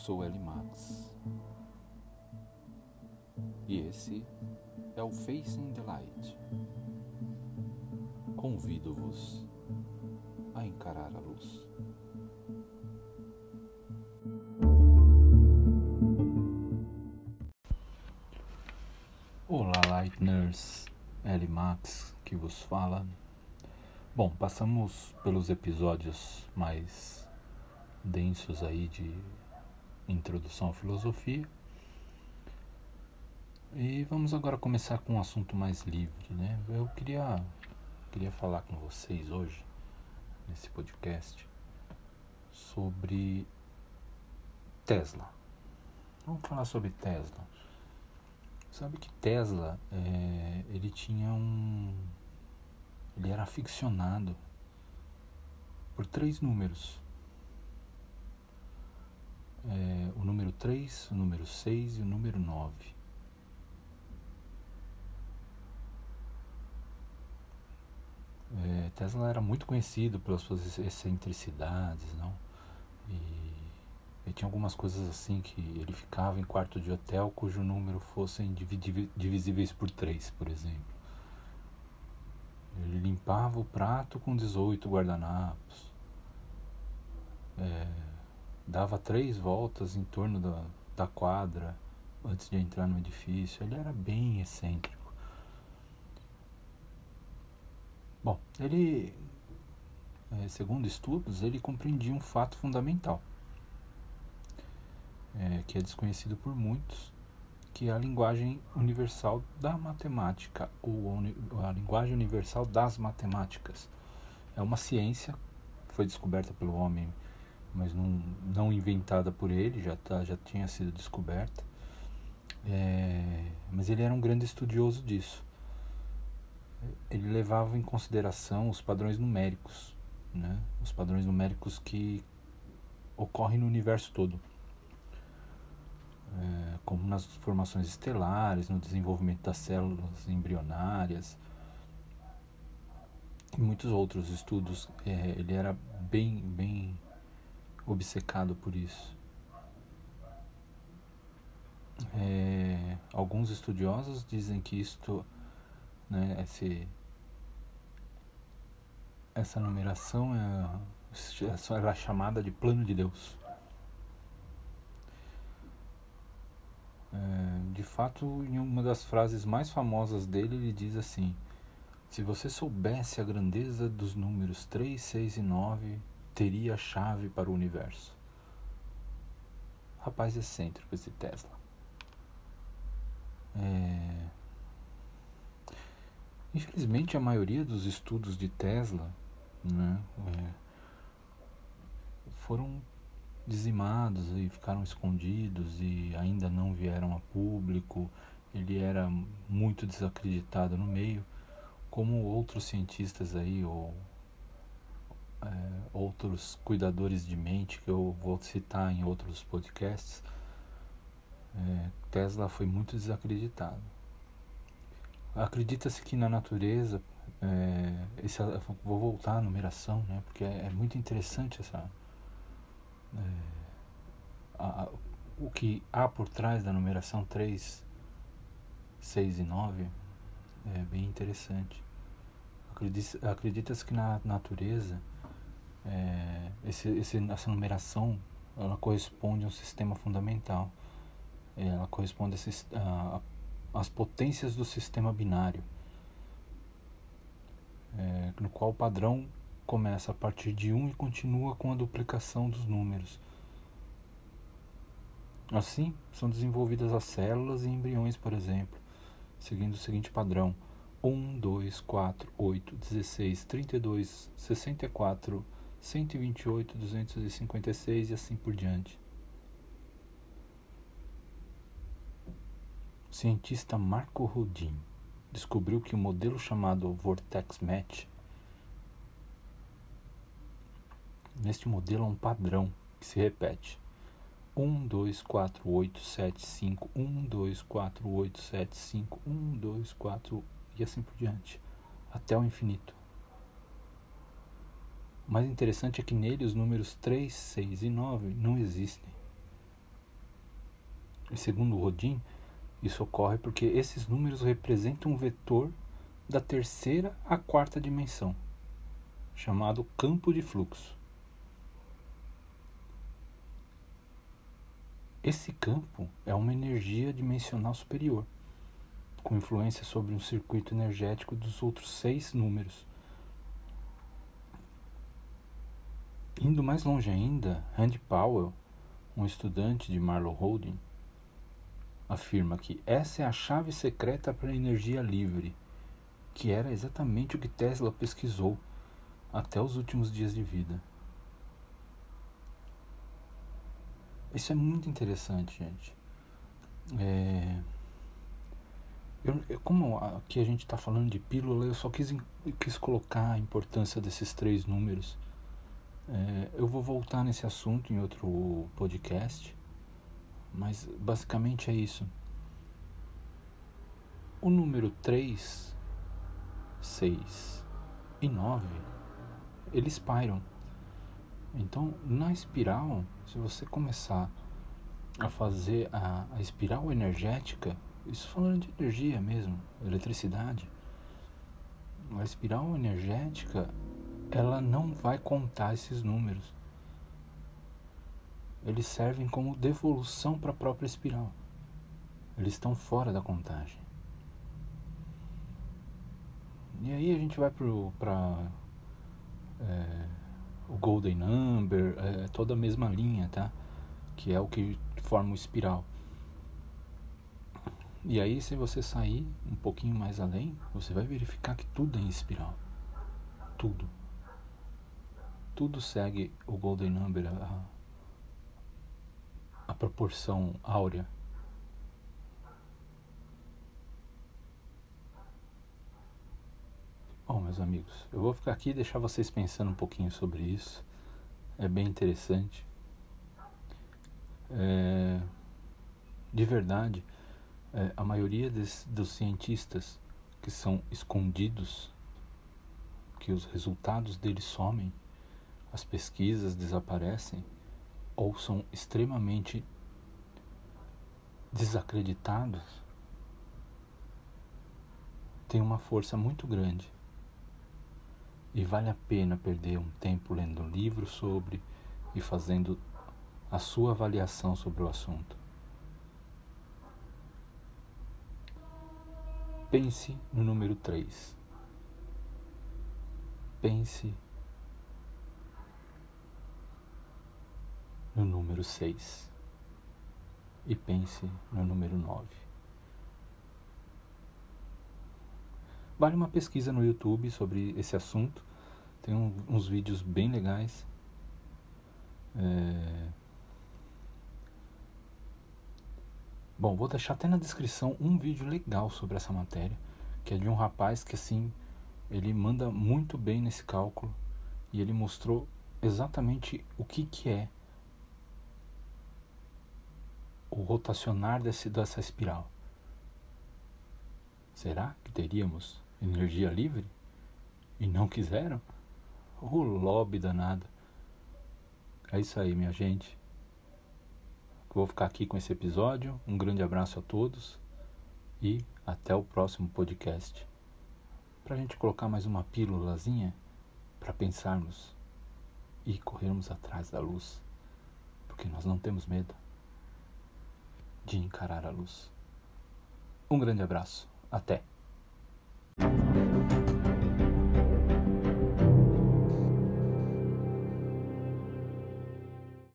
sou L Max e esse é o Facing the Light. Convido-vos a encarar a luz. Olá, Lightners, L Max que vos fala. Bom, passamos pelos episódios mais densos aí de introdução à filosofia. E vamos agora começar com um assunto mais livre, né? Eu queria queria falar com vocês hoje nesse podcast sobre Tesla. Vamos falar sobre Tesla. Sabe que Tesla, é, ele tinha um, ele era aficionado por três números é, o número 3, o número 6 e o número 9. É, Tesla era muito conhecido pelas suas excentricidades, não? E, e tinha algumas coisas assim que ele ficava em quarto de hotel cujo número fossem divisíveis por 3, por exemplo. Ele limpava o prato com 18 guardanapos. É, dava três voltas em torno da, da quadra antes de entrar no edifício. Ele era bem excêntrico. Bom, ele, é, segundo estudos, ele compreendia um fato fundamental, é, que é desconhecido por muitos, que é a linguagem universal da matemática, ou a linguagem universal das matemáticas. É uma ciência foi descoberta pelo homem mas não, não inventada por ele, já, tá, já tinha sido descoberta. É, mas ele era um grande estudioso disso. Ele levava em consideração os padrões numéricos, né? os padrões numéricos que ocorrem no universo todo. É, como nas formações estelares, no desenvolvimento das células embrionárias e muitos outros estudos. É, ele era bem, bem obcecado por isso. É, alguns estudiosos dizem que isto, né, esse, essa numeração é, é chamada de plano de Deus. É, de fato, em uma das frases mais famosas dele, ele diz assim: Se você soubesse a grandeza dos números 3, 6 e 9, teria a chave para o universo. Rapaz excêntrico esse Tesla. É... Infelizmente, a maioria dos estudos de Tesla né, é... foram dizimados e ficaram escondidos e ainda não vieram a público. Ele era muito desacreditado no meio, como outros cientistas aí, ou é, outros cuidadores de mente que eu vou citar em outros podcasts, é, Tesla foi muito desacreditado. Acredita-se que na natureza, é, esse, vou voltar à numeração, né, porque é, é muito interessante essa, é, a, o que há por trás da numeração 3, 6 e 9 é bem interessante. Acredita-se que na natureza é, esse, esse, essa numeração ela corresponde a um sistema fundamental. É, ela corresponde às potências do sistema binário, é, no qual o padrão começa a partir de 1 e continua com a duplicação dos números. Assim, são desenvolvidas as células e embriões, por exemplo, seguindo o seguinte padrão: 1, 2, 4, 8, 16, 32, 64, 128, 256 e assim por diante. O cientista Marco Rodin descobriu que o modelo chamado Vortex Match Neste modelo há um padrão que se repete. 1, 2, 4, 8, 7, 5, 1, 2, 4, 8, 7, 5, 1, 2, 4 e assim por diante, até o infinito. Mais interessante é que nele os números 3, 6 e 9 não existem. E segundo Rodin, isso ocorre porque esses números representam um vetor da terceira à quarta dimensão, chamado campo de fluxo. Esse campo é uma energia dimensional superior, com influência sobre um circuito energético dos outros seis números. Indo mais longe ainda, Randy Powell, um estudante de Marlowe Holding, afirma que essa é a chave secreta para a energia livre, que era exatamente o que Tesla pesquisou até os últimos dias de vida. Isso é muito interessante, gente. É... Eu, eu, como aqui a gente está falando de pílula, eu só quis, quis colocar a importância desses três números. É, eu vou voltar nesse assunto em outro podcast, mas basicamente é isso. O número 3, 6 e 9, eles pairam. Então, na espiral, se você começar a fazer a, a espiral energética, isso falando de energia mesmo, eletricidade, a espiral energética, ela não vai contar esses números. Eles servem como devolução para a própria espiral. Eles estão fora da contagem. E aí a gente vai para é, o Golden Number, é toda a mesma linha, tá? Que é o que forma o espiral. E aí, se você sair um pouquinho mais além, você vai verificar que tudo é em espiral. Tudo. Tudo segue o Golden Number, a, a proporção áurea. Bom, meus amigos, eu vou ficar aqui e deixar vocês pensando um pouquinho sobre isso. É bem interessante. É, de verdade, é, a maioria des, dos cientistas que são escondidos, que os resultados deles somem, as pesquisas desaparecem ou são extremamente desacreditados, tem uma força muito grande e vale a pena perder um tempo lendo um livro sobre e fazendo a sua avaliação sobre o assunto. Pense no número 3. Pense no número 6. E pense no número 9. Vale uma pesquisa no YouTube sobre esse assunto. Tem um, uns vídeos bem legais. É... Bom, vou deixar até na descrição um vídeo legal sobre essa matéria, que é de um rapaz que assim, ele manda muito bem nesse cálculo e ele mostrou exatamente o que que é o rotacionar desse, dessa espiral. Será que teríamos energia livre e não quiseram? O lobby danado. É isso aí, minha gente. Vou ficar aqui com esse episódio. Um grande abraço a todos e até o próximo podcast. Para a gente colocar mais uma pílulazinha para pensarmos e corrermos atrás da luz, porque nós não temos medo de encarar a luz. Um grande abraço. Até!